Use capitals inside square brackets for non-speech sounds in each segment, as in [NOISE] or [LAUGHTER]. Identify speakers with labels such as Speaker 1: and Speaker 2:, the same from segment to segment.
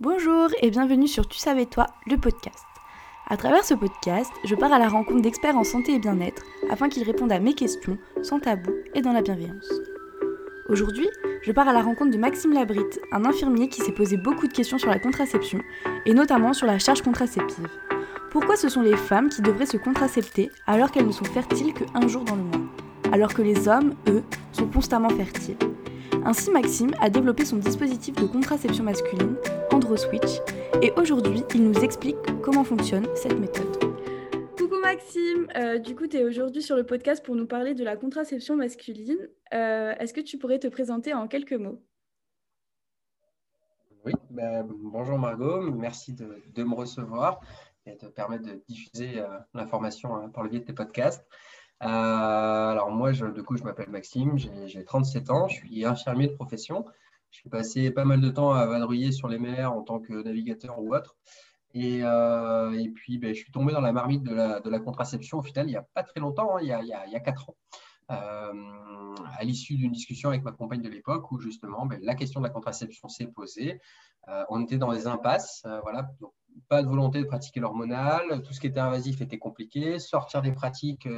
Speaker 1: Bonjour et bienvenue sur Tu savais toi, le podcast. À travers ce podcast, je pars à la rencontre d'experts en santé et bien-être afin qu'ils répondent à mes questions sans tabou et dans la bienveillance. Aujourd'hui, je pars à la rencontre de Maxime Labrite, un infirmier qui s'est posé beaucoup de questions sur la contraception et notamment sur la charge contraceptive. Pourquoi ce sont les femmes qui devraient se contracepter alors qu'elles ne sont fertiles qu'un jour dans le mois, alors que les hommes, eux, sont constamment fertiles ainsi, Maxime a développé son dispositif de contraception masculine, AndroSwitch, et aujourd'hui, il nous explique comment fonctionne cette méthode. Coucou Maxime, euh, du coup, tu es aujourd'hui sur le podcast pour nous parler de la contraception masculine. Euh, est-ce que tu pourrais te présenter en quelques mots?
Speaker 2: Oui, ben, bonjour Margot, merci de, me recevoir et de permettre de diffuser euh, l'information hein, par le biais de tes podcasts. Euh, alors moi, je, du coup, je m'appelle Maxime, j'ai 37 ans, je suis infirmier de profession. Je suis passé pas mal de temps à vadrouiller sur les mers en tant que navigateur ou autre. Et, euh, puis, ben, je suis tombé dans la marmite de la, contraception au final il n'y a pas très longtemps, hein, il, y a, il, 4 ans, euh, à l'issue d'une discussion avec ma compagne de l'époque où justement ben, la question de la contraception s'est posée. On était dans des impasses, voilà, pas de volonté de pratiquer l'hormonal, tout ce qui était invasif était compliqué, sortir des pratiques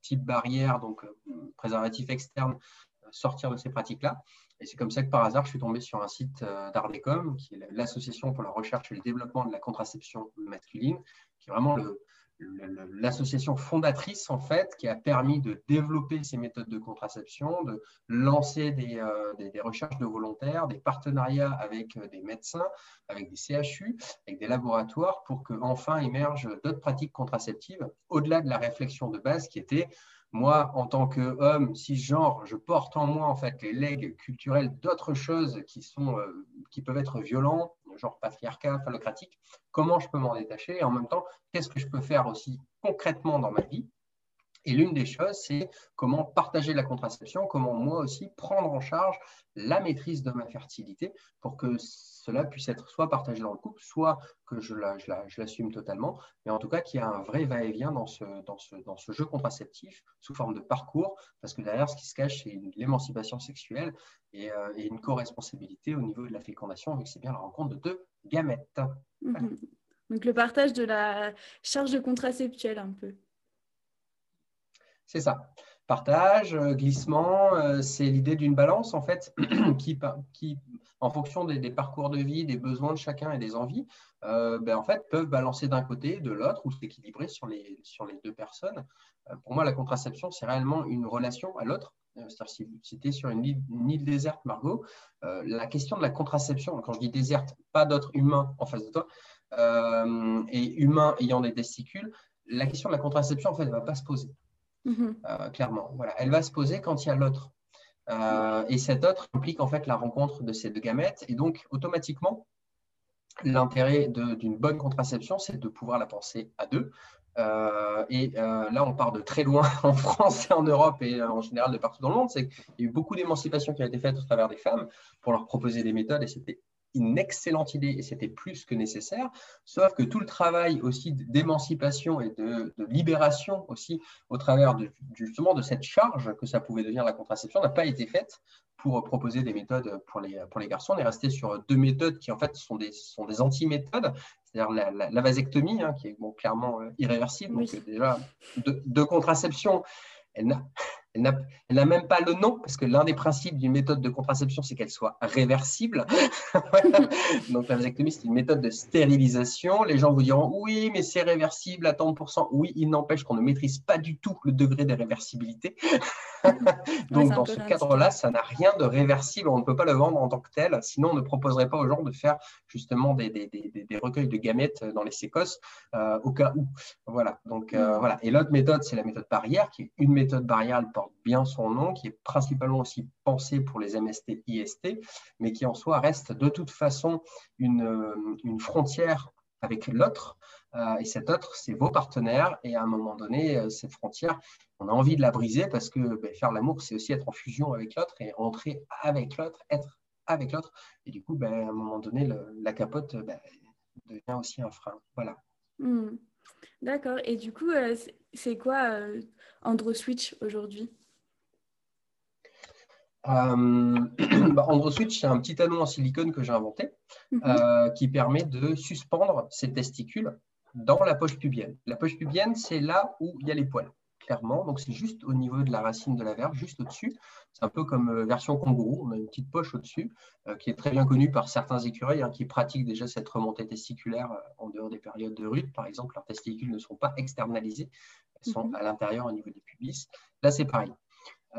Speaker 2: type barrière, donc euh, préservatif externe, euh, sortir de ces pratiques-là. Et c'est comme ça que par hasard, je suis tombé sur un site euh, d'Ardecom, qui est l'Association pour la recherche et le développement de la contraception masculine, qui est vraiment le, l'association fondatrice en fait qui a permis de développer ces méthodes de contraception, de lancer des, euh, recherches de volontaires, des partenariats avec euh, des médecins, avec des CHU, avec des laboratoires pour qu'enfin émergent d'autres pratiques contraceptives au-delà de la réflexion de base qui était moi, en tant qu'homme cisgenre, je porte en moi en fait les legs culturels d'autres choses qui, sont, euh, qui peuvent être violents, genre patriarcat, phallocratique. Comment je peux m'en détacher? Et en même temps, qu'est-ce que je peux faire aussi concrètement dans ma vie? Et l'une des choses, c'est comment partager la contraception, comment moi aussi prendre en charge la maîtrise de ma fertilité pour que cela puisse être soit partagé dans le couple, soit que je l'assume totalement, mais en tout cas qu'il y a un vrai va-et-vient dans ce, dans, ce, dans ce jeu contraceptif sous forme de parcours, parce que derrière, ce qui se cache, c'est l'émancipation sexuelle et, euh, et, une co-responsabilité au niveau de la fécondation, vu que c'est bien la rencontre de deux gamètes.
Speaker 1: Mhm. Donc le partage de la charge contraceptuelle un peu.
Speaker 2: C'est ça. Partage, euh, glissement, euh, c'est l'idée d'une balance en fait [CLEARS THROAT] qui, qui en fonction des, parcours de vie, des besoins de chacun et des envies, euh, ben, en fait, peuvent balancer d'un côté, de l'autre ou s'équilibrer sur les, sur les deux personnes. pour moi, la contraception, c'est réellement une relation à l'autre. C'est-à-dire, si, tu es sur une île, déserte, Margot, la question de la contraception, quand je dis déserte, pas d'autres humains en face de toi, et humains ayant des testicules, la question de la contraception, en fait, ne va pas se poser. Mhm. Euh, clairement. Voilà. Elle va se poser quand il y a l'autre. Euh, et cet autre implique en fait la rencontre de ces deux gamètes. Et donc, automatiquement, l'intérêt d'une bonne contraception, c'est de pouvoir la penser à deux. Euh, et là, on part de très loin [LAUGHS] en France et en Europe et en général de partout dans le monde. C'est qu'il y a eu beaucoup d'émancipation qui a été faite au travers des femmes pour leur proposer des méthodes et c'était une excellente idée et c'était plus que nécessaire, sauf que tout le travail aussi d'émancipation et de, libération aussi au travers de, justement de cette charge que ça pouvait devenir la contraception n'a pas été faite pour proposer des méthodes pour les, pour les garçons. On est resté sur deux méthodes qui en fait sont des, sont des anti-méthodes, c'est-à-dire la, vasectomie hein, qui est bon, clairement euh, irréversible, donc déjà de, de contraception elle n'a même pas le nom, parce que l'un des principes d'une méthode de contraception, c'est qu'elle soit réversible. [LAUGHS] Donc la vasectomie, c'est une méthode de stérilisation. Les gens vous diront, oui, mais c'est réversible à tant Oui, il n'empêche qu'on ne maîtrise pas du tout le degré de réversibilité. [LAUGHS] Donc dans ce cadre-là, ça n'a rien de réversible. On ne peut pas le vendre en tant que tel. Sinon, on ne proposerait pas aux gens de faire justement des, des, des, recueils de gamètes dans les sécosses euh, au cas où. Voilà. Donc euh, mm. voilà. Et l'autre méthode, c'est la méthode barrière, qui est une méthode barrière, elle bien son nom, qui est principalement aussi pensée pour les MST-IST, mais qui en soi reste de toute façon une, euh, une frontière avec l'autre. Euh, et cet autre, c'est vos partenaires. Et à un moment donné, euh, cette frontière, on a envie de la briser parce que ben, faire l'amour, c'est aussi être en fusion avec l'autre et entrer avec l'autre, être avec l'autre. Et du coup, ben, à un moment donné, la capote ben, devient aussi un frein. Voilà.
Speaker 1: Hmm. D'accord. Et du coup, c'est quoi AndroSwitch aujourd'hui?
Speaker 2: Euh, [CLEARS THROAT] bah, AndroSwitch, c'est un petit anneau en silicone que j'ai inventé mhm. euh, qui permet de suspendre ces testicules dans la poche pubienne. La poche pubienne, c'est là où il y a les poils, clairement. Donc, c'est juste au niveau de la racine de la verge, juste au-dessus. C'est un peu comme euh, version kangourou. On a une petite poche au-dessus qui est très bien connue par certains écureuils hein, qui pratiquent déjà cette remontée testiculaire en dehors des périodes de rut. Par exemple, leurs testicules ne sont pas externalisés, elles sont mhm. à l'intérieur au niveau des pubis. Là, c'est pareil.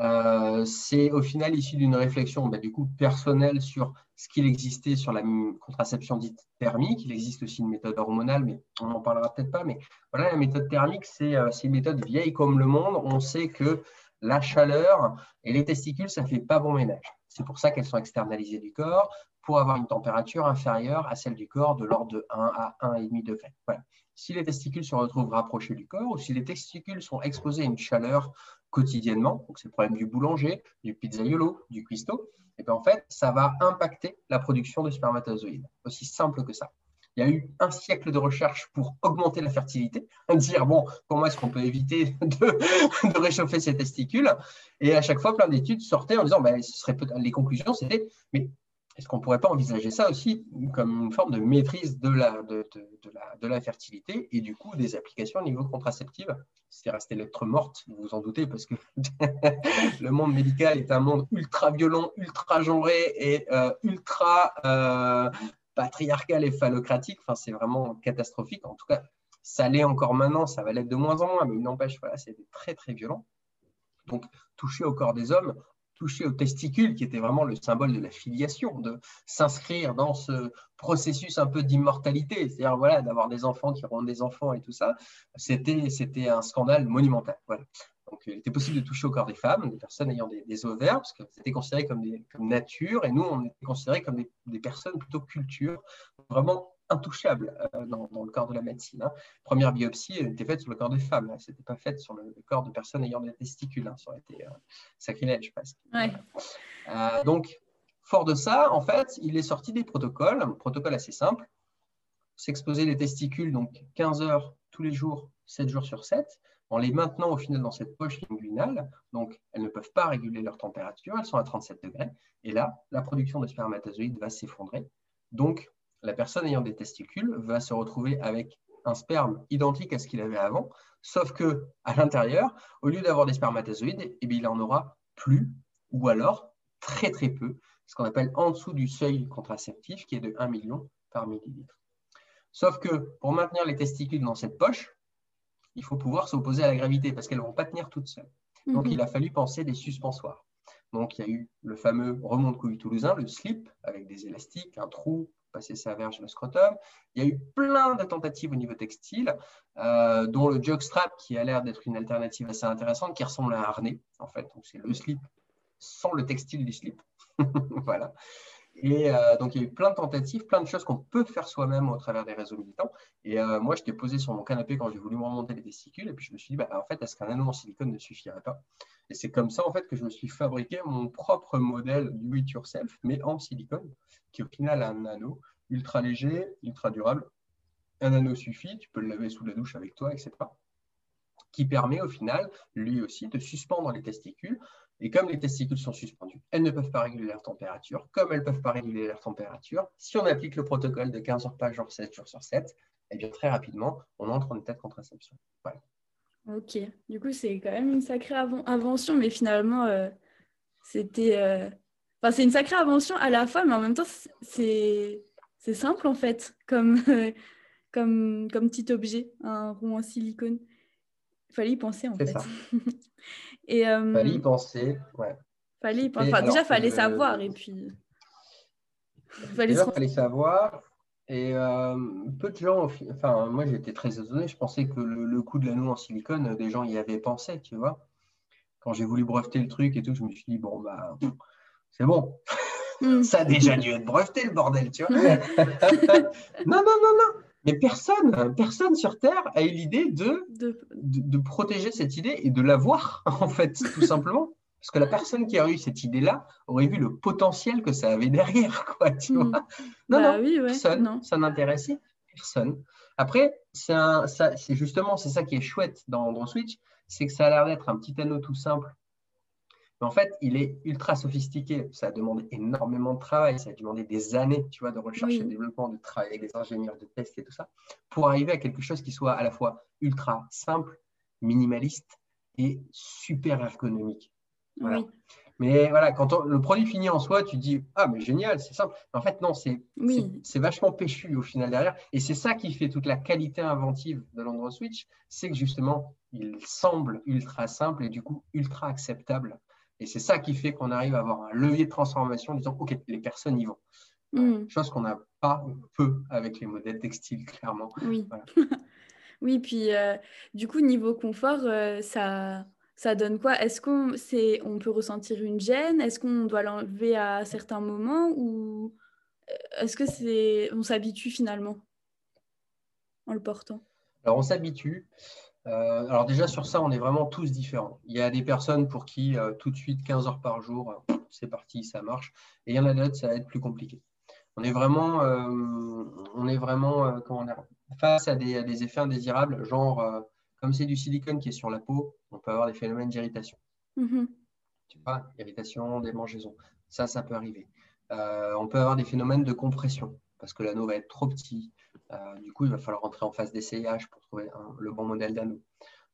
Speaker 2: Euh, c'est au final issu d'une réflexion bah, du coup personnelle sur ce qu'il existait sur la contraception dite thermique. Il existe aussi une méthode hormonale, mais on n'en parlera peut-être pas. Mais voilà, la méthode thermique, euh, c'est une méthode vieille comme le monde. On sait que la chaleur et les testicules, ça ne fait pas bon ménage. C'est pour ça qu'elles sont externalisées du corps pour avoir une température inférieure à celle du corps de l'ordre de 1 à 1,5 degré. Voilà. Si les testicules se retrouvent rapprochés du corps ou si les testicules sont exposés à une chaleur quotidiennement, donc c'est le problème du boulanger, du pizzaiolo, du cuistot, et bien en fait, ça va impacter la production de spermatozoïdes. Aussi simple que ça. Il y a eu un siècle de recherche pour augmenter la fertilité, dire bon, comment est-ce qu'on peut éviter [LAUGHS] de, réchauffer ces testicules? Et à chaque fois, plein d'études sortaient en disant, ben, ce serait les conclusions, c'était, mais est-ce qu'on ne pourrait pas envisager ça aussi comme une forme de maîtrise de la, fertilité et du coup des applications au niveau contraceptif C'est resté lettre morte, vous vous en doutez, parce que [LAUGHS] le monde médical est un monde ultra violent, ultra genré et euh, ultra euh, patriarcal et phallocratique. Enfin, c'est vraiment catastrophique. En tout cas, ça l'est encore maintenant, ça va l'être de moins en moins, mais il n'empêche, voilà, c'est très très violent. Donc, toucher au corps des hommes, toucher aux testicules, qui était vraiment le symbole de la filiation, de s'inscrire dans ce processus un peu d'immortalité, c'est-à-dire voilà, d'avoir des enfants qui auront des enfants et tout ça, c'était, c'était un scandale monumental. Voilà. Donc, il était possible de toucher au corps des femmes, des personnes ayant des, ovaires, parce que c'était considéré comme, des, comme nature, et nous, on était considérés comme des, des personnes plutôt culture, vraiment intouchable euh, dans, le corps de la médecine. Hein. Première biopsie était faite sur le corps des femmes, ce n'était pas faite sur le, corps de personnes ayant des testicules, hein. ça aurait été euh, sacrilège presque. Euh, donc, fort de ça, en fait, il est sorti des protocoles, un protocole assez simple, s'exposer les testicules donc 15 heures tous les jours, 7 jours sur 7, en les maintenant au final dans cette poche linguinale, donc elles ne peuvent pas réguler leur température, elles sont à 37 degrés, et là, la production de spermatozoïdes va s'effondrer. Donc, la personne ayant des testicules va se retrouver avec un sperme identique à ce qu'il avait avant, sauf que à l'intérieur, au lieu d'avoir des spermatozoïdes, eh bien, il en aura plus, ou alors très très peu, ce qu'on appelle en dessous du seuil contraceptif, qui est de 1 million par millilitre. Sauf que pour maintenir les testicules dans cette poche, il faut pouvoir s'opposer à la gravité parce qu'elles ne vont pas tenir toutes seules. Donc mhm. il a fallu penser des suspensoires. Donc il y a eu le fameux remont de couille toulousain, le slip, avec des élastiques, un trou passer sa verge le scrotum. Il y a eu plein de tentatives au niveau textile, euh, dont le jockstrap qui a l'air d'être une alternative assez intéressante, qui ressemble à un harnais, en fait. Donc, c'est le slip sans le textile du slip. [LAUGHS] voilà. Et euh, donc, il y a eu plein de tentatives, plein de choses qu'on peut faire soi-même au travers des réseaux militants. Et euh, moi, j'étais posé sur mon canapé quand j'ai voulu me remonter les testicules. Et puis, je me suis dit, bah, en fait, est-ce qu'un anneau en silicone ne suffirait pas? Et c'est comme ça, en fait, que je me suis fabriqué mon propre modèle do it yourself, mais en silicone, qui au final a un anneau ultra léger, ultra durable. Un anneau suffit, tu peux le laver sous la douche avec toi, etc. Qui permet au final, lui aussi, de suspendre les testicules et comme les testicules sont suspendus, elles ne peuvent pas réguler leur température. Comme elles ne peuvent pas réguler leur température, si on applique le protocole de 15 heures par jour, 7 jours sur 7, eh bien, très rapidement, on entre en état de contraception. Voilà.
Speaker 1: Ok, du coup, c'est quand même une sacrée invention, mais finalement, euh, c'était. Euh, enfin, c'est une sacrée invention à la fois, mais en même temps, c'est simple en fait, comme, [LAUGHS] comme, comme petit objet, un rond en silicone. Il fallait y penser en fait. Ça. [LAUGHS]
Speaker 2: Et, euh, fallait y penser, ouais.
Speaker 1: Fallait y penser. Enfin, déjà, fallait savoir et puis.
Speaker 2: Fallait déjà, fallait savoir. Et euh, peu de gens, enfin, moi j'étais très étonné, je pensais que le, coup de l'anneau en silicone, des gens y avaient pensé, tu vois. Quand j'ai voulu breveter le truc et tout, je me suis dit, bon, bah, c'est bon. Hmm. [LAUGHS] Ça a déjà dû être breveté, le bordel, tu vois. [LAUGHS] non, non, non, non. Mais personne, personne sur Terre a eu l'idée de, de... protéger cette idée et de l'avoir, [LAUGHS] en fait, tout simplement. Parce que la personne qui a eu cette idée-là aurait vu le potentiel que ça avait derrière, [LAUGHS] quoi, tu hmm. vois. Non, bah non, personne, ça n'intéressait personne. Après, c'est justement, c'est ça qui est chouette dans Android Switch, c'est que ça a l'air d'être un petit anneau tout simple Mais en fait, il est ultra sophistiqué. Ça a demandé énormément de travail. Ça a demandé des années, tu vois, de recherche et de développement, de travail avec des ingénieurs, de tests et tout ça, pour arriver à quelque chose qui soit à la fois ultra simple, minimaliste et super ergonomique. Voilà. Mais voilà, quand le produit finit en soi, tu dis Ah, mais génial, c'est simple. En fait, non, c'est vachement péchu au final derrière. Et c'est ça qui fait toute la qualité inventive de l'Android Switch c'est que justement, il semble ultra simple et du coup ultra acceptable. Et c'est ça qui fait qu'on arrive à avoir un levier de transformation en disant Ok, les personnes y vont. Mm. Chose qu'on n'a pas peu avec les modèles textiles, clairement.
Speaker 1: Oui. [LAUGHS] oui, puis euh, du coup, niveau confort, euh, ça ça donne quoi? Est-ce qu'on on peut ressentir une gêne? Est-ce qu'on doit l'enlever à certains moments ou euh, est-ce que c'est on s'habitue finalement en le portant?
Speaker 2: Alors on s'habitue. Euh, alors déjà sur ça, on est vraiment tous différents. Il y a des personnes pour qui euh, tout de suite 15 heures par jour, c'est parti, ça marche. Et il y en a d'autres, ça va être plus compliqué. On est vraiment, on est vraiment comment dire, face à des, à des, effets indésirables, genre comme c'est du silicone qui est sur la peau, on peut avoir des phénomènes d'irritation. Mm-hmm. Tu vois, irritation, démangeaison. Ça, ça peut arriver. Euh, on peut avoir des phénomènes de compression parce que l'anneau va être trop petit. Euh, du coup, il va falloir rentrer en phase d'essayage pour trouver le bon modèle d'anneau.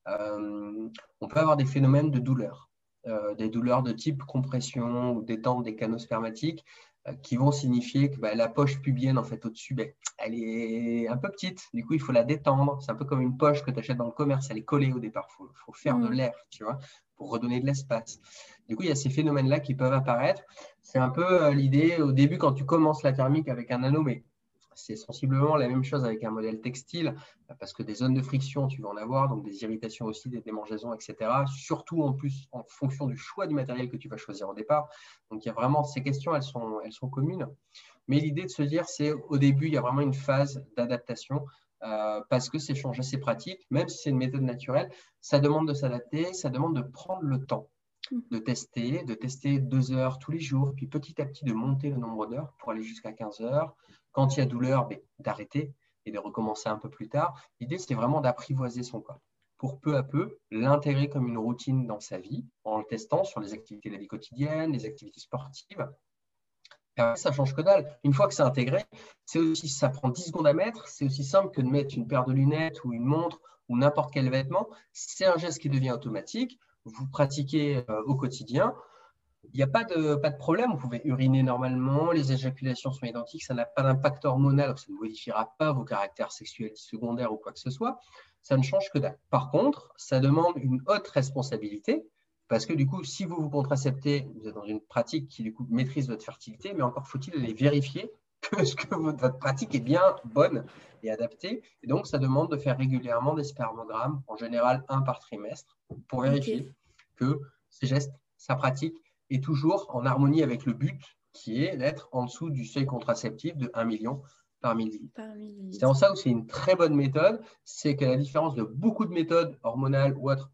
Speaker 2: Euh, on peut avoir des phénomènes de douleur, des douleurs de type compression ou détente des canaux spermatiques euh, qui vont signifier que bah, la poche pubienne en fait au-dessus, ben, elle est un peu petite. Du coup, il faut la détendre. C'est un peu comme une poche que tu achètes dans le commerce, elle est collée au départ. Il faut, faire de mm. l'air, tu vois, pour redonner de l'espace. Du coup, il y a ces phénomènes-là qui peuvent apparaître. C'est un peu euh, l'idée au début quand tu commences la thermique avec un anneau, mais c'est sensiblement la même chose avec un modèle textile, parce que des zones de friction, tu vas en avoir, donc des irritations aussi, des démangeaisons, etc. Surtout en plus en fonction du choix du matériel que tu vas choisir au départ. Donc il y a vraiment ces questions, elles sont, elles sont communes. Mais l'idée de se dire, c'est au début, il y a vraiment une phase d'adaptation. Euh, parce que c'est changé, c'est pratique, même si c'est une méthode naturelle, ça demande de s'adapter, ça demande de prendre le temps mmh. de tester, de tester deux heures tous les jours, puis petit à petit de monter le nombre d'heures pour aller jusqu'à 15 heures, quand il y a douleur, ben, d'arrêter et de recommencer un peu plus tard. L'idée, c'est vraiment d'apprivoiser son corps pour peu à peu l'intégrer comme une routine dans sa vie en le testant sur les activités de la vie quotidienne, les activités sportives. Ça change que dalle. Une fois que c'est intégré, c'est aussi, ça prend 10 secondes à mettre, c'est aussi simple que de mettre une paire de lunettes ou une montre ou n'importe quel vêtement. C'est un geste qui devient automatique. Vous pratiquez euh, au quotidien. Il n'y a pas de, pas de problème, vous pouvez uriner normalement, les éjaculations sont identiques, ça n'a pas d'impact hormonal, ça ne modifiera pas vos caractères sexuels secondaires ou quoi que ce soit, ça ne change que dalle. Par contre, ça demande une haute responsabilité, parce que du coup, si vous vous contraceptez, vous êtes dans une pratique qui du coup maîtrise votre fertilité, mais encore faut-il aller vérifier [LAUGHS] que, ce que votre pratique est bien bonne et adaptée. Et donc, ça demande de faire régulièrement des spermogrammes, en général un par trimestre, pour vérifier que ces gestes, sa pratique et toujours en harmonie avec le but qui est d'être en dessous du seuil contraceptif de 1 million par millilitre. C'est en ça où c'est une très bonne méthode, c'est qu'à la différence de beaucoup de méthodes hormonales ou autres,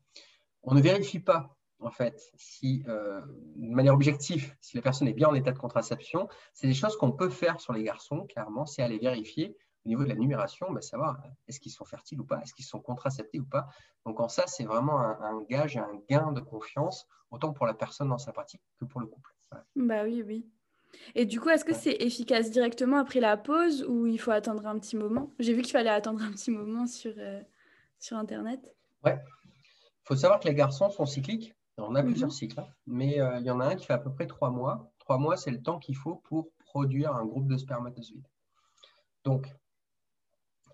Speaker 2: on ne vérifie pas en fait si, euh, de manière objective, si la personne est bien en état de contraception. C'est des choses qu'on peut faire sur les garçons, clairement, c'est aller vérifier au niveau de la numération, bah, savoir est-ce qu'ils sont fertiles ou pas, est-ce qu'ils sont contraceptés ou pas. Donc en ça, c'est vraiment un, gage et un gain de confiance, autant pour la personne dans sa pratique que pour le couple.
Speaker 1: Bah oui, oui. Et du coup, est-ce que c'est efficace directement après la pause ou il faut attendre un petit moment? J'ai vu qu'il fallait attendre un petit moment sur, euh, sur Internet.
Speaker 2: Ouais. Il faut savoir que les garçons sont cycliques. On a plusieurs mhm. cycles, hein. mais euh, il y en a un qui fait à peu près trois mois. Trois mois, c'est le temps qu'il faut pour produire un groupe de spermatozoïdes. Donc,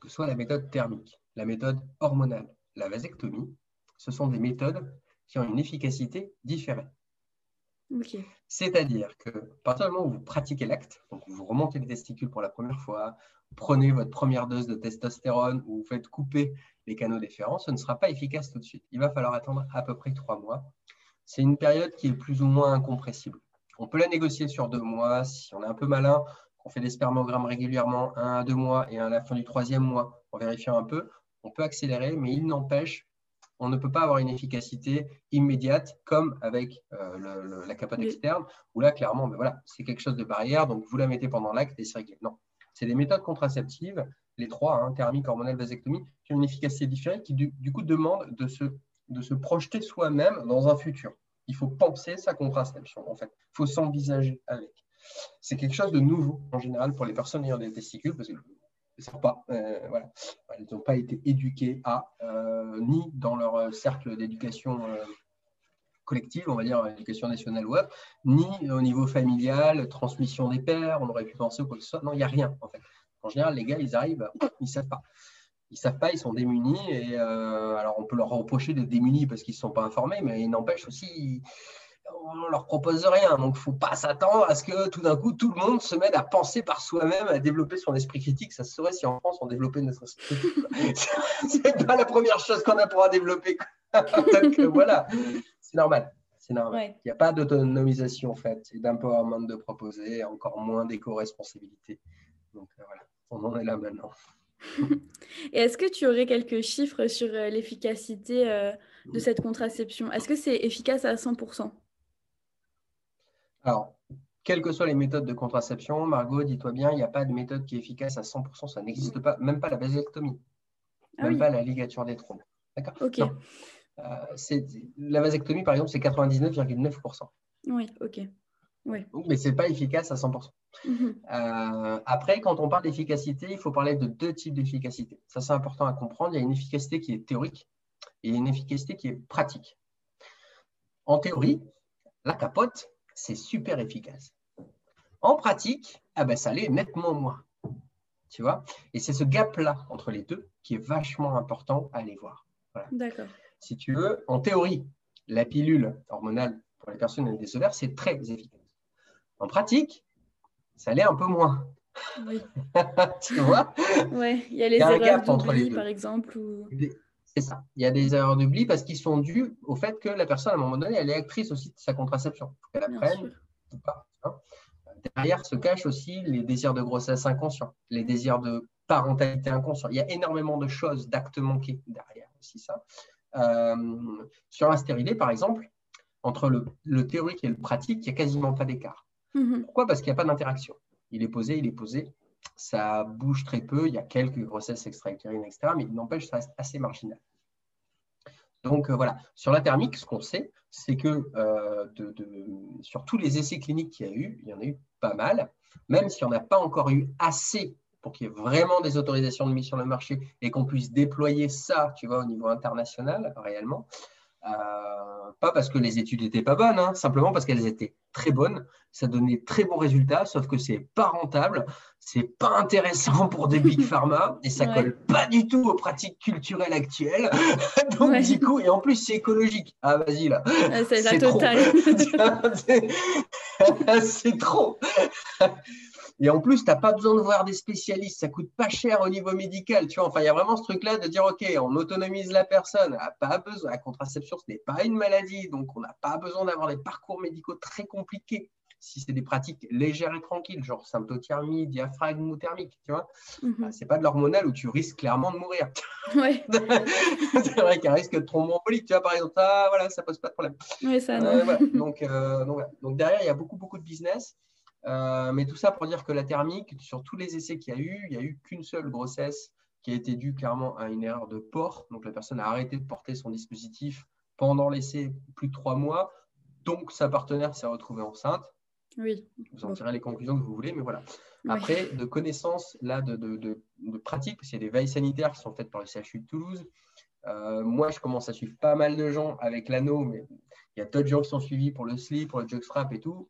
Speaker 2: que ce soit la méthode thermique, la méthode hormonale, la vasectomie, ce sont des méthodes qui ont une efficacité différée. C'est-à-dire que, à partir du moment où vous pratiquez l'acte, donc vous remontez les testicules pour la première fois, prenez votre première dose de testostérone ou vous faites couper les canaux déférents, ce ne sera pas efficace tout de suite. Il va falloir attendre à peu près trois mois. C'est une période qui est plus ou moins incompressible. On peut la négocier sur deux mois. Si on est un peu malin, on fait des spermogrammes régulièrement, un à deux mois et un à la fin du troisième mois, en vérifiant un peu, on peut accélérer, mais il n'empêche, on ne peut pas avoir une efficacité immédiate comme avec euh, la capote externe, où là, clairement, ben voilà, c'est quelque chose de barrière, donc vous la mettez pendant l'acte et c'est réglé. Non, c'est des méthodes contraceptives, les trois, hein, thermique, hormonale, vasectomie, qui ont une efficacité différente, qui du, coup demandent de se, de se projeter soi-même dans un futur. Il faut penser sa contraception, en fait. Il faut s'envisager avec. C'est quelque chose de nouveau, en général, pour les personnes ayant des testicules, parce qu'elles ne savent pas. Euh, voilà. Elles n'ont pas été éduquées à, euh, ni dans leur cercle d'éducation collective, on va dire éducation nationale ou autre, ni au niveau familial, transmission des pères, on aurait pu penser ou quoi que ce soit. Non, il n'y a rien, en fait. En général, les gars, ils arrivent, ils ne savent pas ils savent pas, ils sont démunis. Et euh, alors, on peut leur reprocher d'être démunis parce qu'ils ne sont pas informés, mais il n'empêche aussi, on leur propose rien. Donc, il ne faut pas s'attendre à ce que tout d'un coup, tout le monde se mette à penser par soi-même, à développer son esprit critique. Ça serait si en France, on développait notre esprit critique. [LAUGHS] c'est pas la première chose qu'on a pour développer. [LAUGHS] Donc, euh, voilà, c'est normal. C'est normal. Il n'y a pas d'autonomisation en fait, et d'empowerment de proposer, encore moins d'éco-responsabilité. Donc, euh, voilà, on en est là maintenant. [LAUGHS]
Speaker 1: Et est-ce que tu aurais quelques chiffres sur euh, l'efficacité euh, de cette contraception? Est-ce que c'est efficace à 100%
Speaker 2: Alors, quelles que soient les méthodes de contraception, Margot, dis-toi bien, il n'y a pas de méthode qui est efficace à 100%, ça n'existe pas, même pas la vasectomie, ah même pas la ligature des trompes. D'accord?
Speaker 1: Ok.
Speaker 2: Euh, la vasectomie, par exemple, c'est 99,9%.
Speaker 1: Oui, ok. Oui.
Speaker 2: Mais ce n'est pas efficace à 100%. Mhm. Euh, après, quand on parle d'efficacité, il faut parler de deux types d'efficacité. Ça, c'est important à comprendre. Il y a une efficacité qui est théorique et une efficacité qui est pratique. En théorie, la capote, c'est super efficace. En pratique, ah ben, ça l'est nettement moins. Tu vois? Et c'est ce gap-là entre les deux qui est vachement important à aller voir.
Speaker 1: D'accord.
Speaker 2: Si tu veux, en théorie, la pilule hormonale pour les personnes avec des ovaires, c'est très efficace. En pratique, ça l'est un peu moins.
Speaker 1: Oui. [LAUGHS]
Speaker 2: tu vois?
Speaker 1: Oui, il y a les erreurs d'oubli, par exemple.
Speaker 2: C'est ça. Il y a des erreurs d'oubli parce qu'ils sont dus au fait que la personne, à un moment donné, elle est actrice aussi de sa contraception. qu'elle apprenne ou pas. Hein. Derrière se cachent aussi les désirs de grossesse inconscients, les désirs de parentalité inconscients. Il y a énormément de choses, d'actes manqués derrière aussi ça. Euh, sur la stérilité, par exemple, entre le, le, théorique et le pratique, il n'y a quasiment pas d'écart. Mhm. Pourquoi? Parce qu'il n'y a pas d'interaction. Il est posé, il est posé. Ça bouge très peu. Il y a quelques grossesses extra-utérines, etc. Mais il n'empêche, ça reste assez marginal. Donc euh, voilà, sur la thermique, ce qu'on sait, c'est que euh, sur tous les essais cliniques qu'il y a eu, il y en a eu pas mal, même s'il n'y en a pas encore eu assez pour qu'il y ait vraiment des autorisations de mise sur le marché et qu'on puisse déployer ça, tu vois, au niveau international réellement. Euh, pas parce que les études n'étaient pas bonnes, hein, simplement parce qu'elles étaient très bonnes. Ça donnait très bons résultats, sauf que c'est pas rentable, c'est pas intéressant pour des big [LAUGHS] pharma et ça colle pas du tout aux pratiques culturelles actuelles. [LAUGHS] Donc du coup, et en plus c'est écologique. Ah vas-y là.
Speaker 1: c'est la totale.
Speaker 2: c'est trop. [LAUGHS] Et en plus, tu n'as pas besoin de voir des spécialistes, ça coûte pas cher au niveau médical. Tu vois, enfin, il y a vraiment ce truc-là de dire, OK, on autonomise la personne, n'a pas besoin, la contraception, ce n'est pas une maladie, donc on n'a pas besoin d'avoir des parcours médicaux très compliqués. Si c'est des pratiques légères et tranquilles, genre symptothermie, diaphragme ou thermique, tu vois, mhm. bah, c'est pas de l'hormonal où tu risques clairement de mourir. [LAUGHS]
Speaker 1: Ouais. [LAUGHS]
Speaker 2: c'est vrai qu'il y a un risque de thromboembolique, tu vois, par exemple, ça, voilà, ça pose pas de problème.
Speaker 1: Ça,
Speaker 2: euh, [LAUGHS] donc, euh, donc, donc, derrière, il y a beaucoup, beaucoup de business. Euh, mais tout ça pour dire que la thermique, sur tous les essais qu'il y a eu, il n'y a eu qu'une seule grossesse qui a été due clairement à une erreur de port. Donc la personne a arrêté de porter son dispositif pendant l'essai plus de trois mois. Donc sa partenaire s'est retrouvée enceinte.
Speaker 1: Oui.
Speaker 2: Vous en tirez les conclusions que vous voulez, mais voilà. Après, de connaissances là, de, de, de, pratique, parce qu'il y a des veilles sanitaires qui sont faites par le CHU de Toulouse. Euh, moi, je commence à suivre pas mal de gens avec l'anneau, mais il y a d'autres gens qui sont suivis pour le slip, pour le jockstrap et tout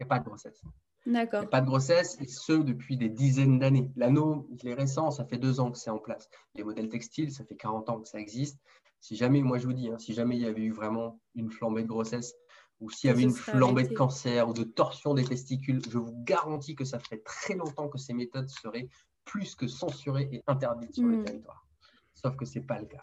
Speaker 2: n'y a pas de grossesse.
Speaker 1: D'accord.
Speaker 2: Il n'y a pas de grossesse, et ce depuis des dizaines d'années. L'anneau, il est récent, ça fait deux ans que c'est en place. Les modèles textiles, ça fait 40 ans que ça existe. Si jamais, moi je vous dis, hein, si jamais il y avait eu vraiment une flambée de grossesse, ou s'il y avait une flambée de cancer ou de torsion des testicules, je vous garantis que ça ferait très longtemps que ces méthodes seraient plus que censurées et interdites sur le hmm. territoire. Sauf que ce n'est pas le cas.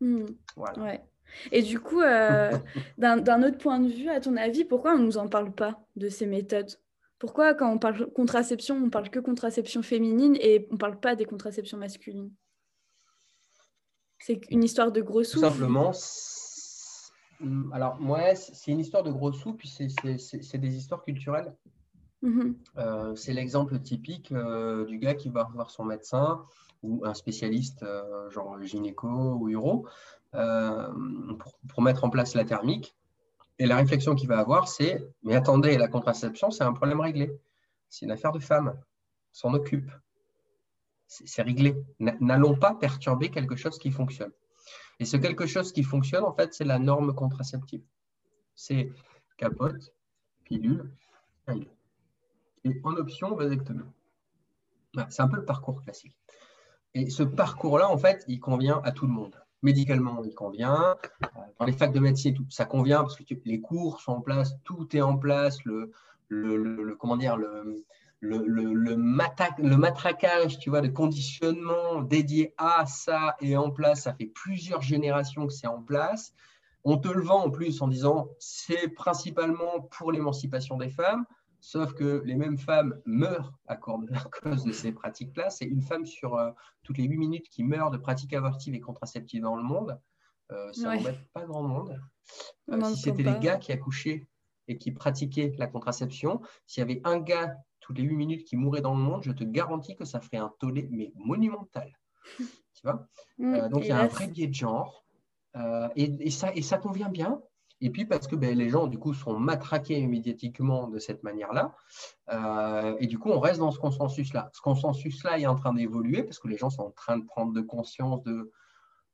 Speaker 1: Hmm. Voilà. Ouais. Et du coup, euh, [LAUGHS] d'un autre point de vue, à ton avis, pourquoi on ne nous en parle pas de ces méthodes? Pourquoi, quand on parle contraception, on parle que contraception féminine et on ne parle pas des contraceptions masculines? C'est une histoire de gros sous
Speaker 2: Tout simplement. Alors, moi, c'est une histoire de gros sous, puis c'est des histoires culturelles.
Speaker 1: Mmh
Speaker 2: euh, c'est l'exemple typique euh, du gars qui va voir son médecin ou un spécialiste, genre gynéco ou uro, euh, pour, mettre en place la thermique. Et la réflexion qu'il va avoir, c'est Mais attendez, la contraception, c'est un problème réglé. C'est une affaire de femme. S'en occupe. C'est réglé. N'allons pas perturber quelque chose qui fonctionne. Et ce quelque chose qui fonctionne, en fait, c'est la norme contraceptive. C'est capote, pilule, et en option, vasectomie. C'est un peu le parcours classique. Et ce parcours-là, en fait, il convient à tout le monde. Médicalement, il convient. Euh, dans les facs de médecine, tout, ça convient parce que les cours sont en place, tout est en place. Le, le, comment dire, le, le, le, matraquage tu vois, de conditionnement dédié à ça est en place. Ça fait plusieurs générations que c'est en place. On te le vend en plus en disant c'est principalement pour l'émancipation des femmes. Sauf que les mêmes femmes meurent à cause de ces pratiques-là. C'est une femme sur euh, toutes les 8 minutes qui meurt de pratiques avortives et contraceptives dans le monde. Euh, ça n'embête pas grand monde. Euh, si c'était les gars qui accouchaient et qui pratiquaient la contraception, s'il y avait un gars toutes les 8 minutes qui mourait dans le monde, je te garantis que ça ferait un tollé, mais monumental. [LAUGHS] tu vois? Mm, Donc il y a un vrai biais de genre. et, ça, et ça convient bien et puis parce que ben, les gens, du coup, sont matraqués médiatiquement de cette manière-là. Euh, et du coup, on reste dans ce consensus-là. Ce consensus-là est en train d'évoluer parce que les gens sont en train de prendre de conscience de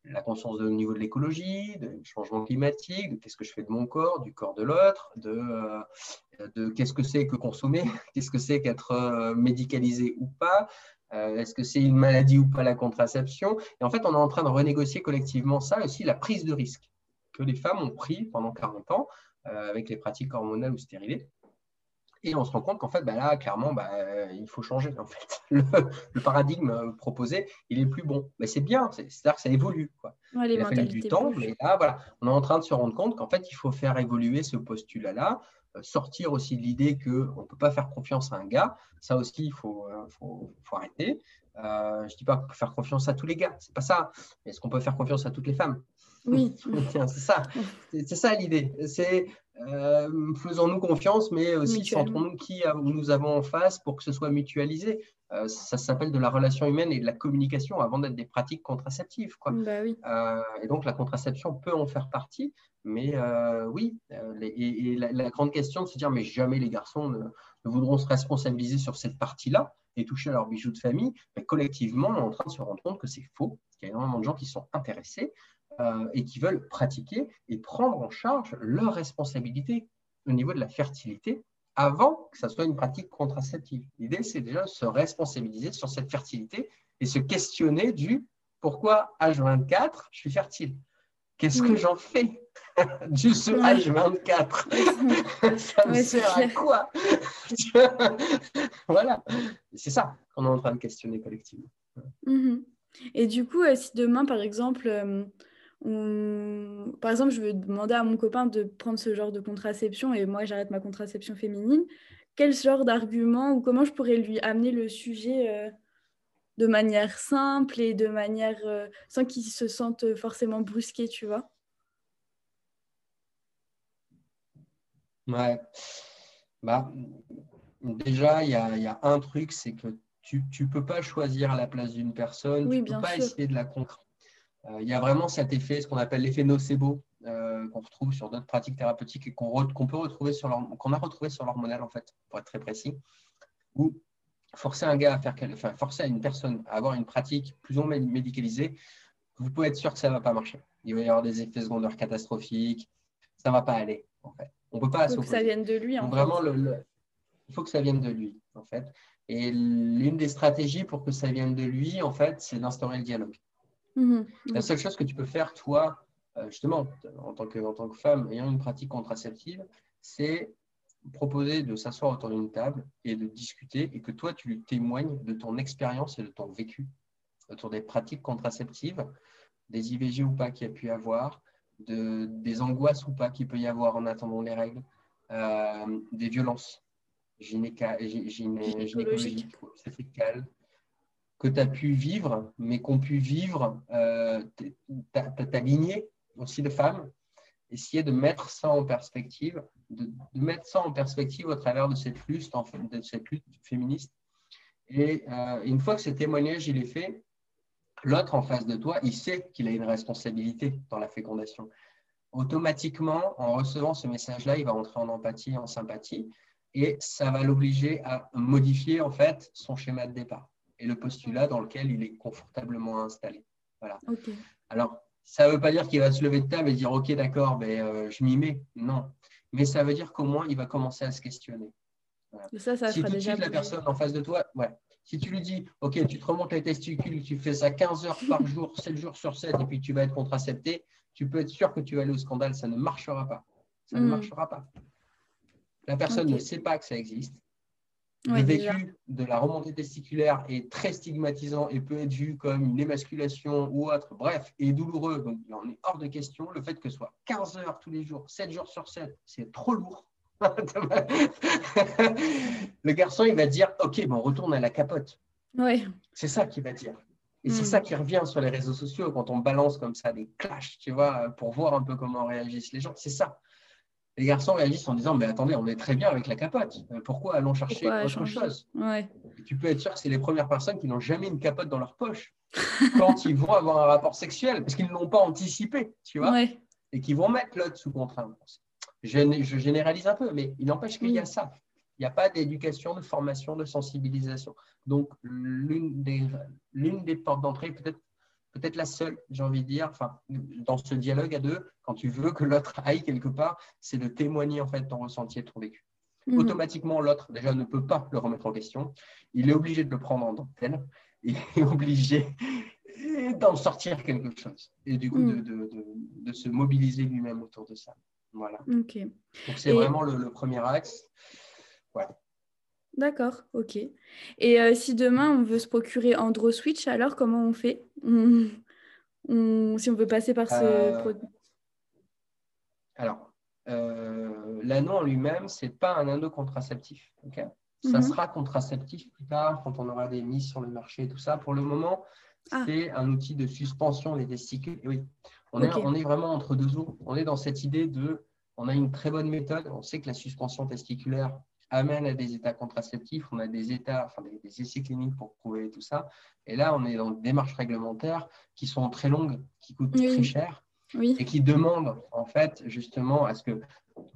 Speaker 2: la conscience au niveau de l'écologie, du changement climatique, de qu'est-ce que je fais de mon corps, du corps de l'autre, de, euh, qu'est-ce que c'est que consommer, [LAUGHS] qu'est-ce que c'est qu'être euh, médicalisé ou pas, est-ce que c'est une maladie ou pas la contraception. Et en fait, on est en train de renégocier collectivement ça, aussi la prise de risque que les femmes ont pris pendant 40 ans euh, avec les pratiques hormonales ou stérilées. Et on se rend compte qu'en fait, bah là, clairement, bah, il faut changer. En fait. [LAUGHS] Le, paradigme proposé, il est plus bon. Mais c'est bien, c'est-à-dire que ça évolue. Quoi. il a fallu du temps, mais là, voilà, on est en train de se rendre compte qu'en fait, il faut faire évoluer ce postulat-là, euh, sortir aussi de l'idée qu'on ne peut pas faire confiance à un gars. Ça aussi, il faut, euh, faut, faut, arrêter. je ne dis pas qu'on peut faire confiance à tous les gars, c'est pas ça. Est-ce qu'on peut faire confiance à toutes les femmes?
Speaker 1: Oui. [LAUGHS]
Speaker 2: c'est ça. C'est ça l'idée. C'est euh, faisons-nous confiance, mais aussi centrons-nous qui nous avons en face pour que ce soit mutualisé. Euh, ça s'appelle de la relation humaine et de la communication avant d'être des pratiques contraceptives. Quoi.
Speaker 1: Bah
Speaker 2: euh, et donc la contraception peut en faire partie, mais oui. et, la, grande question de se dire, mais jamais les garçons ne, voudront se responsabiliser sur cette partie-là et toucher à leurs bijoux de famille. Mais collectivement, on est en train de se rendre compte que c'est faux, qu'il y a énormément de gens qui sont intéressés. Euh, et qui veulent pratiquer et prendre en charge leur responsabilité au niveau de la fertilité avant que ça soit une pratique contraceptive. L'idée, c'est déjà de se responsabiliser sur cette fertilité et se questionner du pourquoi H24, je suis fertile. Qu'est-ce que j'en fais [LAUGHS] du ce H24 [LAUGHS] Ça me sert à quoi? [LAUGHS] Voilà, c'est ça qu'on est en train de questionner collectivement.
Speaker 1: Mhm. Et du coup, euh, si demain, par exemple, par exemple, je veux demander à mon copain de prendre ce genre de contraception et moi j'arrête ma contraception féminine. Quel genre d'argument ou comment je pourrais lui amener le sujet euh, de manière simple et de manière euh, sans qu'il se sente forcément brusqué, tu vois?
Speaker 2: Ouais. Bah, déjà, il y a, un truc, c'est que tu ne peux pas choisir à la place d'une personne, tu ne peux pas essayer de la contraindre il y a vraiment cet effet, ce qu'on appelle l'effet nocebo, euh, qu'on retrouve sur d'autres pratiques thérapeutiques et qu'on peut retrouver sur leur, qu'on a retrouvé sur l'hormonal en fait, pour être très précis, où forcer un gars à faire, enfin, forcer une personne à avoir une pratique plus ou moins médicalisée, vous pouvez être sûr que ça ne va pas marcher. Il va y avoir des effets secondaires catastrophiques, ça ne va pas aller en fait. On peut pas.
Speaker 1: Il faut que ça vienne de lui. En
Speaker 2: vraiment, il faut que ça vienne de lui en fait. Et l'une des stratégies pour que ça vienne de lui, en fait, c'est d'instaurer le dialogue. Mhm. La seule chose que tu peux faire, toi, euh, justement, en tant, que, en tant que femme ayant une pratique contraceptive, c'est proposer de s'asseoir autour d'une table et de discuter et que toi, tu lui témoignes de ton expérience et de ton vécu autour des pratiques contraceptives, des IVG ou pas qu'il y a pu y avoir, de, des angoisses ou pas qu'il peut y avoir en attendant les règles, euh, des violences gynécologiques, obstétricales, que tu as pu vivre, mais qu'ont pu vivre euh, ta, lignée aussi de femmes, essayer de mettre ça en perspective, de, mettre ça en perspective au travers de cette lutte, de cette lutte féministe. Et euh, une fois que ce témoignage il est fait, l'autre en face de toi, il sait qu'il a une responsabilité dans la fécondation. automatiquement, en recevant ce message-là, il va entrer en empathie, en sympathie, et ça va l'obliger à modifier en fait son schéma de départ et le postulat dans lequel il est confortablement installé. Voilà. Alors, ça ne veut pas dire qu'il va se lever de table et dire Ok, d'accord, ben, euh, je m'y mets. Non. Mais ça veut dire qu'au moins, il va commencer à se questionner.
Speaker 1: Ça, ça
Speaker 2: si tout de suite, la personne en face de toi, ouais, si tu lui dis Ok, tu te remontes les testicules, tu fais ça 15 heures par [LAUGHS] jour, 7 jours sur 7, et puis tu vas être contracepté, tu peux être sûr que tu vas aller au scandale. Ça ne marchera pas. Ça ne hmm. marchera pas. La personne ne sait pas que ça existe. Le vécu de la remontée testiculaire est très stigmatisant et peut être vu comme une émasculation ou autre, bref, et douloureux. Donc, il en est hors de question. Le fait que ce soit 15 heures tous les jours, 7 jours sur 7, c'est trop lourd. [LAUGHS] le garçon, il va dire Ok, bon, on retourne à la capote.
Speaker 1: Ouais.
Speaker 2: C'est ça qu'il va dire. Et c'est hmm. ça qui revient sur les réseaux sociaux quand on balance comme ça des clashs, tu vois, pour voir un peu comment réagissent les gens. C'est ça les garçons réagissent en disant Mais attendez, on est très bien avec la capote. Euh, pourquoi allons chercher autre chose? Tu peux être sûr que c'est les premières personnes qui n'ont jamais une capote dans leur poche [LAUGHS] quand ils vont avoir un rapport sexuel, parce qu'ils ne l'ont pas anticipé, tu vois, et qui vont mettre l'autre sous contrainte. Je, je, généralise un peu, mais il n'empêche qu'il y a ça. Il n'y a pas d'éducation, de formation, de sensibilisation. Donc, l'une des, des portes d'entrée, peut-être peut-être la seule, j'ai envie de dire, enfin, dans ce dialogue à deux, quand tu veux que l'autre aille quelque part, c'est de témoigner en fait ton ressenti et ton vécu. Mhm. Automatiquement, l'autre déjà ne peut pas le remettre en question. Il est obligé de le prendre en dentelle. Il est [LAUGHS] obligé d'en sortir quelque chose et du coup de, mhm. de, se mobiliser lui-même autour de ça. Voilà. Donc c'est vraiment le, premier axe. Ouais.
Speaker 1: D'accord, ok. Et euh, si demain on veut se procurer Andro Switch, alors comment on fait? Si on veut passer par ce euh, produit
Speaker 2: Alors, euh, l'anneau en lui-même, ce n'est pas un anneau contraceptif. ok? Ça mhm. sera contraceptif plus tard quand on aura des mises sur le marché et tout ça. Pour le moment, ah. c'est un outil de suspension des testicules. oui, on, est, on est vraiment entre deux eaux. On est dans cette idée de on a une très bonne méthode. On sait que la suspension testiculaire amène à des états contraceptifs, on a des états, enfin des, essais cliniques pour prouver tout ça. Et là, on est dans des démarches réglementaires qui sont très longues, qui coûtent très cher et qui demandent en fait justement à ce que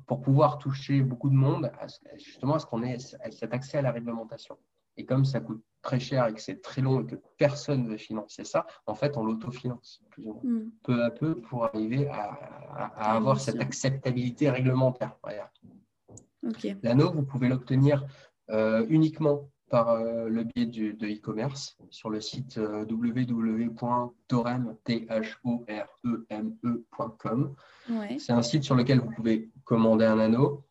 Speaker 2: pour pouvoir toucher beaucoup de monde, justement à ce qu'on ait cet accès à la réglementation. Et comme ça coûte très cher et que c'est très long et que personne ne veut financer ça, en fait, on l'autofinance plus ou moins, mm. peu à peu pour arriver à, avoir cette acceptabilité réglementaire. L'anneau, vous pouvez l'obtenir euh, uniquement par euh, le biais du, de e-commerce sur le site euh, www.toreme.com. C'est un site sur lequel vous pouvez commander un anneau.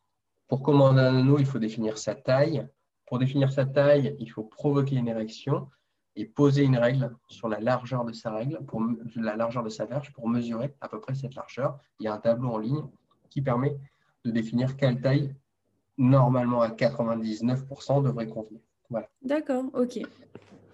Speaker 2: Pour commander un anneau, il faut définir sa taille. Pour définir sa taille, il faut provoquer une érection et poser une règle sur la largeur de sa règle, pour la largeur de sa verge, pour mesurer à peu près cette largeur. Il y a un tableau en ligne qui permet de définir quelle taille normalement à 99% devrait convenir. Voilà.
Speaker 1: D'accord, ok.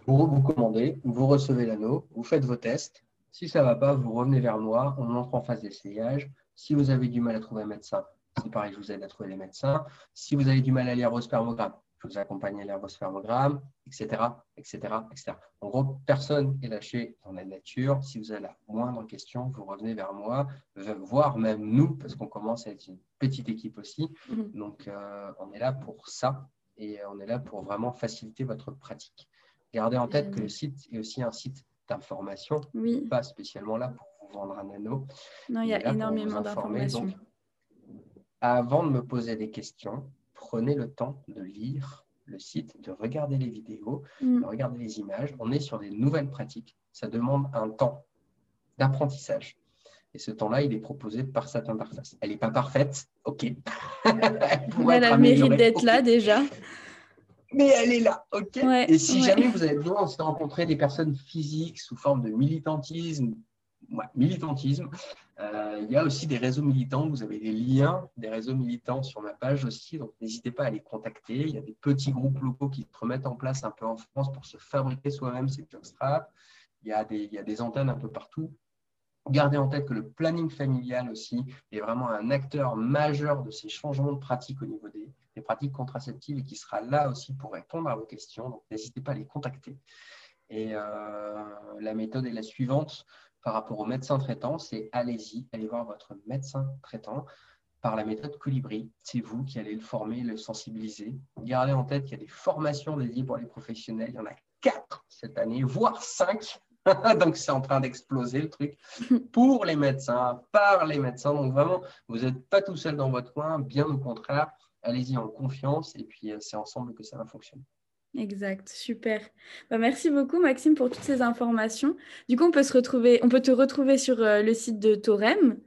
Speaker 2: Vous, vous commandez, vous recevez l'anneau, vous faites vos tests. Si ça ne va pas, vous revenez vers moi, on entre en phase d'essayage. Si vous avez du mal à trouver un médecin, c'est pareil, je vous aide à trouver les médecins. Si vous avez du mal à lire vos spermogrammes, je vous accompagne à spermogrammes, etc., etc., etc. En gros, personne n'est lâché dans la nature. Si vous avez la moindre question, vous revenez vers moi, voire même nous, parce qu'on commence à être une petite équipe aussi. Mhm. Donc, euh, on est là pour ça et on est là pour vraiment faciliter votre pratique. Gardez en tête que le site est aussi un site d'information, pas spécialement là pour vous vendre un anneau.
Speaker 1: Non, il y a énormément d'informations.
Speaker 2: Avant de me poser des questions, prenez le temps de lire le site, de regarder les vidéos, mm. de regarder les images. On est sur des nouvelles pratiques. Ça demande un temps d'apprentissage. Et ce temps-là, il est proposé par cette interface. Elle n'est pas parfaite, ok. [LAUGHS]
Speaker 1: elle, a le mérite d'être là déjà.
Speaker 2: Mais elle est là, ok. Et si jamais vous avez besoin de rencontrer des personnes physiques sous forme de militantisme, militantisme. Euh, il y a aussi des réseaux militants. Vous avez des liens des réseaux militants sur ma page aussi. Donc, n'hésitez pas à les contacter. Il y a des petits groupes locaux qui se remettent en place un peu en France pour se fabriquer soi-même ces jockstraps. Il y, a des, il y a des antennes un peu partout. Gardez en tête que le planning familial aussi est vraiment un acteur majeur de ces changements de pratiques au niveau des, pratiques contraceptives et qui sera là aussi pour répondre à vos questions. Donc, n'hésitez pas à les contacter. Et euh, la méthode est la suivante par rapport au médecin traitant, c'est allez-y, allez voir votre médecin traitant par la méthode Colibri. C'est vous qui allez le former, le sensibiliser. Gardez en tête qu'il y a des formations dédiées pour les professionnels. Il y en a quatre cette année, voire cinq. [LAUGHS] Donc, c'est en train d'exploser le truc pour les médecins, par les médecins. Donc, vraiment, vous n'êtes pas tout seul dans votre coin, bien au contraire. Allez-y en confiance et puis euh, c'est ensemble que ça va fonctionner.
Speaker 1: Exact, super. Bah, merci beaucoup Maxime pour toutes ces informations. Du coup, on peut, se retrouver, on peut te retrouver sur euh, le site de Torem.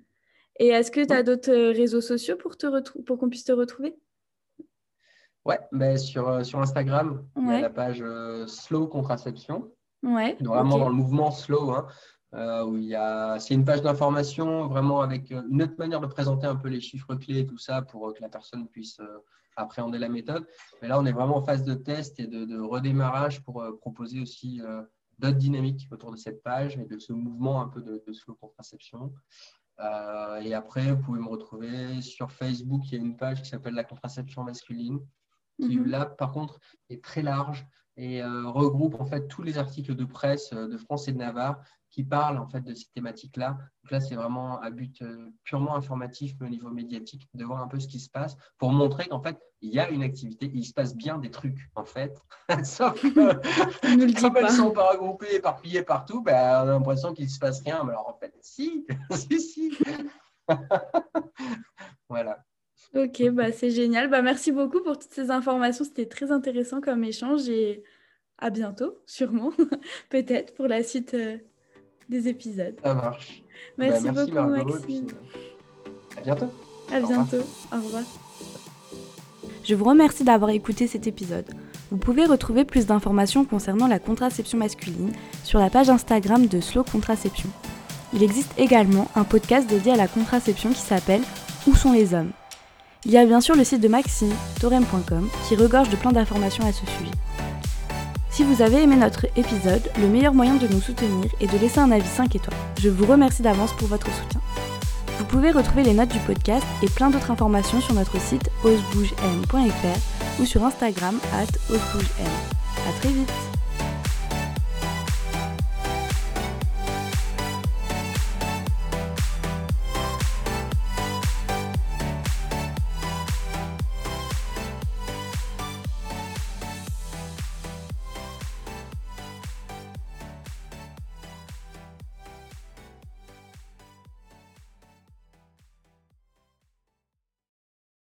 Speaker 1: Et est-ce que tu as d'autres euh, réseaux sociaux pour, te pour qu'on puisse te retrouver?
Speaker 2: Ouais, mais sur, sur Instagram, il y a la page Slow Contraception.
Speaker 1: Ouais,
Speaker 2: vraiment dans le mouvement slow, hein, euh, où il y a, c'est une page d'information vraiment avec euh, une autre manière de présenter un peu les chiffres clés et tout ça pour euh, que la personne puisse appréhender la méthode. Mais là, on est vraiment en phase de test et de, redémarrage pour proposer aussi d'autres dynamiques autour de cette page et de ce mouvement un peu de, slow contraception. et après, vous pouvez me retrouver sur Facebook. Il y a une page qui s'appelle la contraception masculine, qui mhm. là, par contre, est très large et euh, regroupe en fait tous les articles de presse euh, de France et de Navarre qui parlent en fait de ces thématiques-là. Donc là, c'est vraiment à but euh, purement informatif, mais au niveau médiatique, de voir un peu ce qui se passe pour montrer qu'en fait, il y a une activité, il se passe bien des trucs en fait. [LAUGHS] Sauf que [LAUGHS] comme elles ne sont pas regroupées, éparpillées partout, ben, on a l'impression qu'il se passe rien. Mais alors en fait, si, [LAUGHS] si, si. voilà.
Speaker 1: Ok, bah c'est génial. Bah merci beaucoup pour toutes ces informations. C'était très intéressant comme échange et à bientôt, sûrement, peut-être pour la suite euh, des épisodes.
Speaker 2: Ça marche.
Speaker 1: Merci, bah, beaucoup, Maxime.
Speaker 2: à bientôt.
Speaker 1: À bientôt. Au revoir. Je vous remercie d'avoir écouté cet épisode. Vous pouvez retrouver plus d'informations concernant la contraception masculine sur la page Instagram de Slow Contraception. Il existe également un podcast dédié à la contraception qui s'appelle Où sont les hommes? Il y a bien sûr le site de Maxime, torem.com, qui regorge de plein d'informations à ce sujet. Si vous avez aimé notre épisode, le meilleur moyen de nous soutenir est de laisser un avis 5 étoiles. Je vous remercie d'avance pour votre soutien. Vous pouvez retrouver les notes du podcast et plein d'autres informations sur notre site osebougem.fr ou sur Instagram at osebougem. A très vite